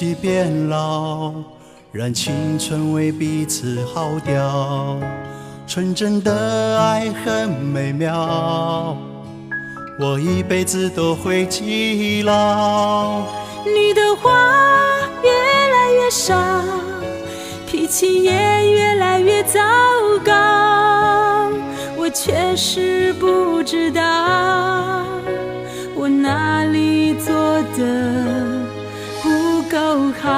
起变老，让青春为彼此耗掉。纯真的爱很美妙，我一辈子都会记牢。你的话越来越少，脾气也越来越糟糕，我却是不知道。我哪里做的好？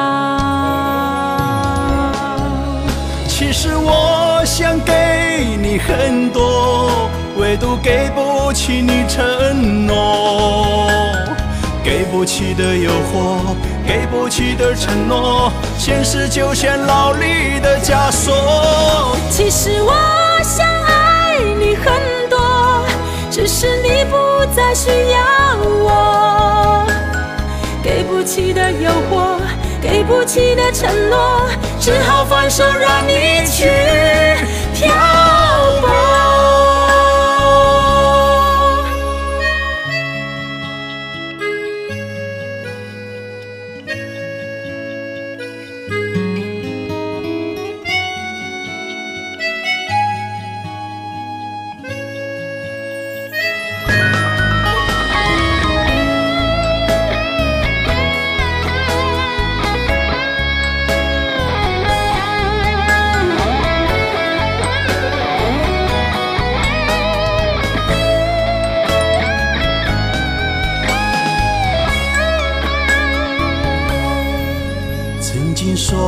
其实我想给你很多，唯独给不起你承诺。给不起的诱惑，给不起的承诺，现实就像牢里的枷锁。其实我想爱你很多，只是你不再需要我。给不起的诱惑，给不起的承诺，只好放手让你去。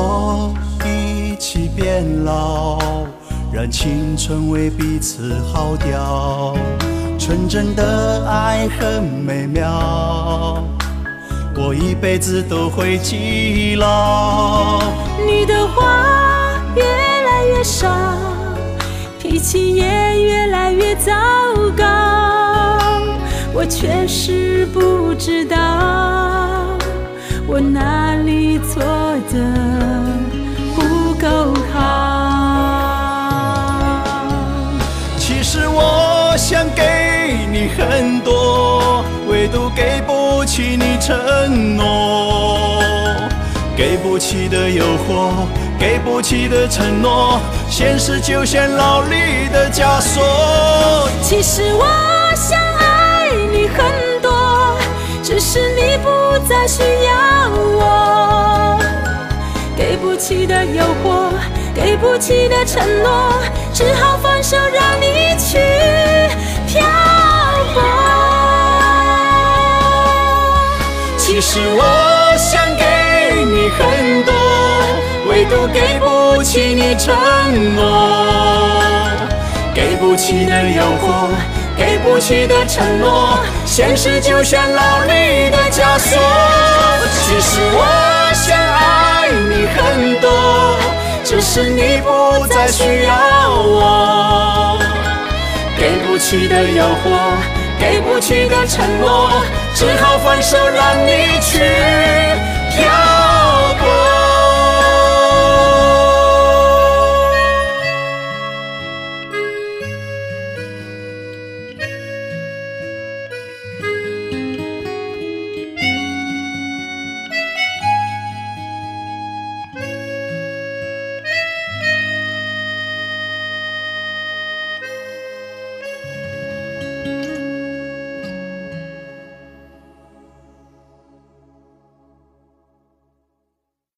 我一起变老，让青春为彼此耗掉。纯真的爱很美妙，我一辈子都会记牢。你的话越来越少，脾气也越来越糟糕，我却是不知道。我哪里错的我想给你很多，唯独给不起你承诺。给不起的诱惑，给不起的承诺，现实就像牢里的枷锁。其实我想爱你很多，只是你不再需要我。给不起的诱惑，给不起的承诺，只好放手让你去漂泊。其实我想给你很多，唯独给不起你承诺。给不起的诱惑，给不起的承诺，现实就像牢里的枷锁。其实我想爱你，是你不再需要我。给不起的诱惑，给不起的承诺，只好放手让你去飘。